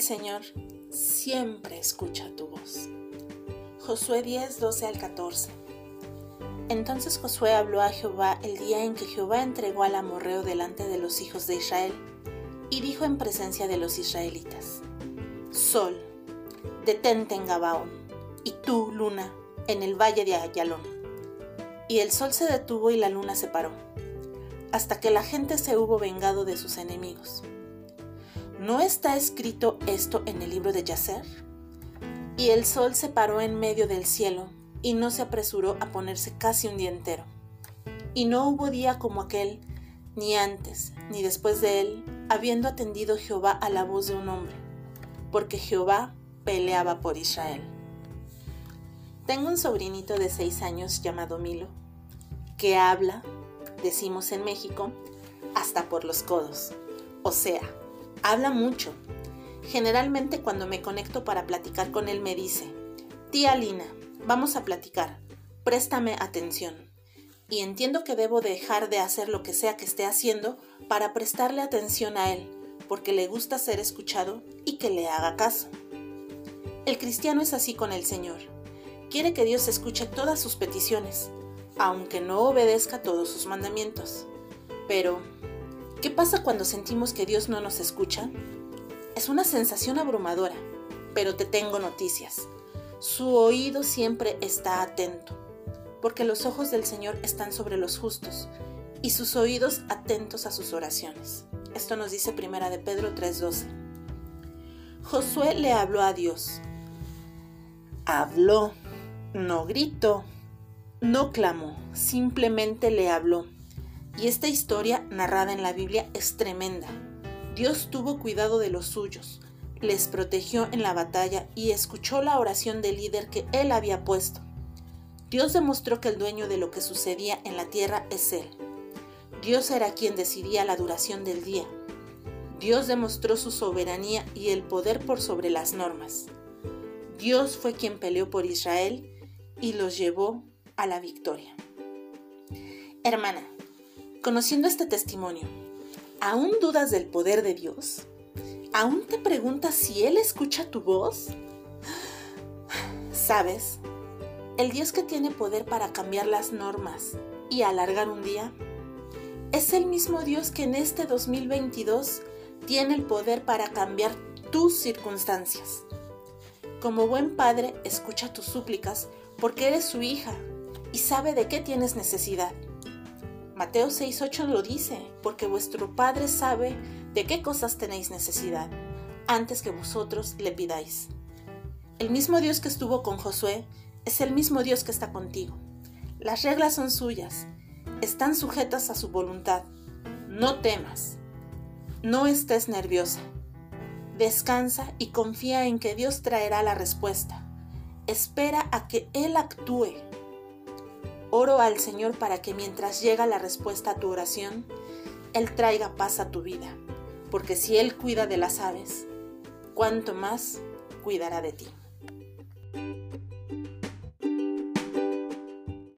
El Señor siempre escucha tu voz. Josué 10, 12 al 14. Entonces Josué habló a Jehová el día en que Jehová entregó al amorreo delante de los hijos de Israel, y dijo en presencia de los israelitas, Sol, detente en Gabaón, y tú, luna, en el valle de Ayalón. Y el sol se detuvo y la luna se paró, hasta que la gente se hubo vengado de sus enemigos. ¿No está escrito esto en el libro de Yacer? Y el sol se paró en medio del cielo, y no se apresuró a ponerse casi un día entero. Y no hubo día como aquel, ni antes, ni después de él, habiendo atendido Jehová a la voz de un hombre, porque Jehová peleaba por Israel. Tengo un sobrinito de seis años llamado Milo, que habla, decimos en México, hasta por los codos. O sea, habla mucho. Generalmente cuando me conecto para platicar con él me dice, tía Lina, vamos a platicar, préstame atención. Y entiendo que debo dejar de hacer lo que sea que esté haciendo para prestarle atención a él, porque le gusta ser escuchado y que le haga caso. El cristiano es así con el Señor quiere que Dios escuche todas sus peticiones, aunque no obedezca todos sus mandamientos. Pero, ¿qué pasa cuando sentimos que Dios no nos escucha? Es una sensación abrumadora, pero te tengo noticias. Su oído siempre está atento, porque los ojos del Señor están sobre los justos y sus oídos atentos a sus oraciones. Esto nos dice Primera de Pedro 3:12. Josué le habló a Dios. Habló no gritó, no clamó, simplemente le habló. Y esta historia narrada en la Biblia es tremenda. Dios tuvo cuidado de los suyos, les protegió en la batalla y escuchó la oración del líder que él había puesto. Dios demostró que el dueño de lo que sucedía en la tierra es Él. Dios era quien decidía la duración del día. Dios demostró su soberanía y el poder por sobre las normas. Dios fue quien peleó por Israel y los llevó a la victoria. Hermana, conociendo este testimonio, ¿aún dudas del poder de Dios? ¿Aún te preguntas si Él escucha tu voz? ¿Sabes? El Dios que tiene poder para cambiar las normas y alargar un día es el mismo Dios que en este 2022 tiene el poder para cambiar tus circunstancias. Como buen padre, escucha tus súplicas porque eres su hija y sabe de qué tienes necesidad. Mateo 6:8 lo dice, porque vuestro Padre sabe de qué cosas tenéis necesidad antes que vosotros le pidáis. El mismo Dios que estuvo con Josué es el mismo Dios que está contigo. Las reglas son suyas, están sujetas a su voluntad. No temas, no estés nerviosa. Descansa y confía en que Dios traerá la respuesta espera a que Él actúe. Oro al Señor para que mientras llega la respuesta a tu oración, Él traiga paz a tu vida, porque si Él cuida de las aves, cuánto más cuidará de ti.